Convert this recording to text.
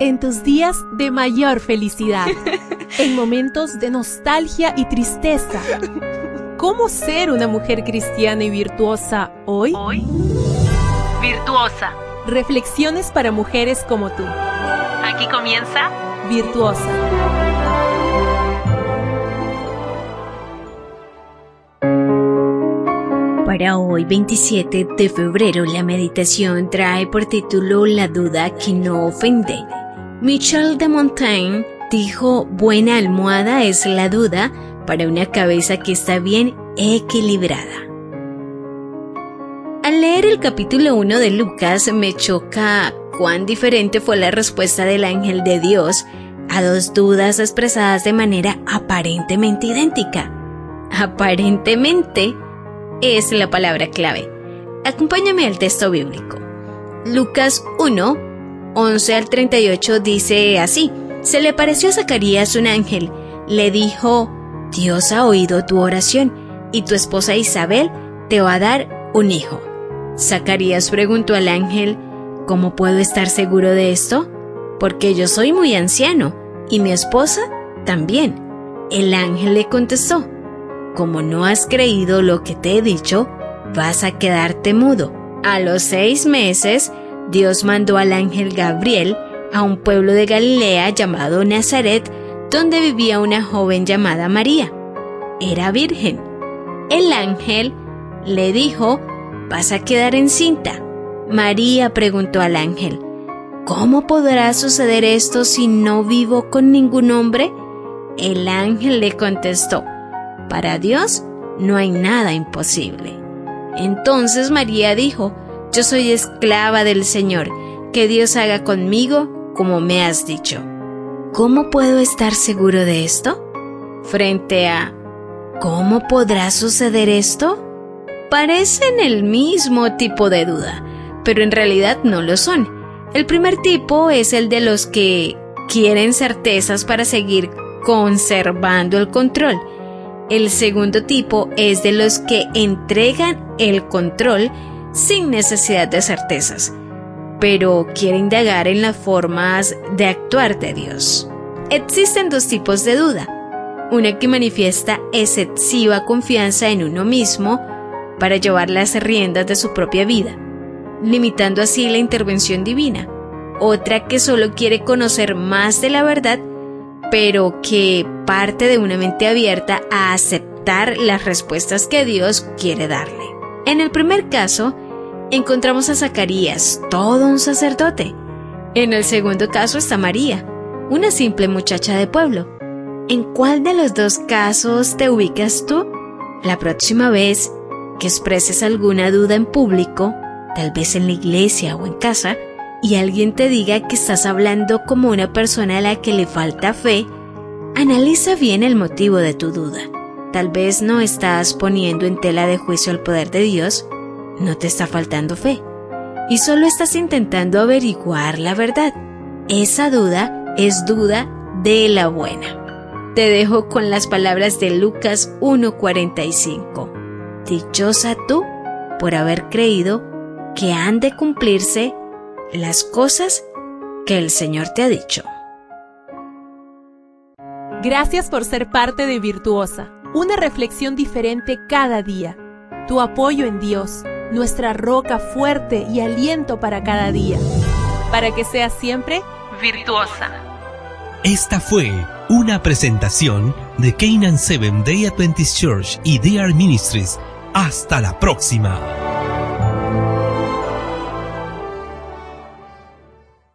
en tus días de mayor felicidad, en momentos de nostalgia y tristeza. ¿Cómo ser una mujer cristiana y virtuosa hoy? Hoy, virtuosa. Reflexiones para mujeres como tú. Aquí comienza Virtuosa. Para hoy 27 de febrero la meditación trae por título La duda que no ofende. Michel de Montaigne dijo, buena almohada es la duda para una cabeza que está bien equilibrada. Al leer el capítulo 1 de Lucas me choca cuán diferente fue la respuesta del ángel de Dios a dos dudas expresadas de manera aparentemente idéntica. Aparentemente es la palabra clave. Acompáñame al texto bíblico. Lucas 1, 11 al 38 dice así. Se le pareció a Zacarías un ángel. Le dijo, Dios ha oído tu oración y tu esposa Isabel te va a dar un hijo. Zacarías preguntó al ángel, ¿cómo puedo estar seguro de esto? Porque yo soy muy anciano y mi esposa también. El ángel le contestó, como no has creído lo que te he dicho, vas a quedarte mudo. A los seis meses, Dios mandó al ángel Gabriel a un pueblo de Galilea llamado Nazaret, donde vivía una joven llamada María. Era virgen. El ángel le dijo, vas a quedar encinta. María preguntó al ángel, ¿cómo podrá suceder esto si no vivo con ningún hombre? El ángel le contestó, para Dios no hay nada imposible. Entonces María dijo, Yo soy esclava del Señor, que Dios haga conmigo como me has dicho. ¿Cómo puedo estar seguro de esto? Frente a ¿Cómo podrá suceder esto? Parecen el mismo tipo de duda, pero en realidad no lo son. El primer tipo es el de los que quieren certezas para seguir conservando el control el segundo tipo es de los que entregan el control sin necesidad de certezas, pero quiere indagar en las formas de actuar de Dios. Existen dos tipos de duda. Una que manifiesta excesiva confianza en uno mismo para llevar las riendas de su propia vida, limitando así la intervención divina. Otra que solo quiere conocer más de la verdad pero que parte de una mente abierta a aceptar las respuestas que Dios quiere darle. En el primer caso, encontramos a Zacarías, todo un sacerdote. En el segundo caso está María, una simple muchacha de pueblo. ¿En cuál de los dos casos te ubicas tú? La próxima vez que expreses alguna duda en público, tal vez en la iglesia o en casa, y alguien te diga que estás hablando como una persona a la que le falta fe, analiza bien el motivo de tu duda. Tal vez no estás poniendo en tela de juicio el poder de Dios, no te está faltando fe, y solo estás intentando averiguar la verdad. Esa duda es duda de la buena. Te dejo con las palabras de Lucas 1:45. Dichosa tú por haber creído que han de cumplirse las cosas que el Señor te ha dicho. Gracias por ser parte de Virtuosa, una reflexión diferente cada día. Tu apoyo en Dios, nuestra roca fuerte y aliento para cada día. Para que seas siempre virtuosa. Esta fue una presentación de Canaan Seven Day Adventist Church y DR Ministries. Hasta la próxima.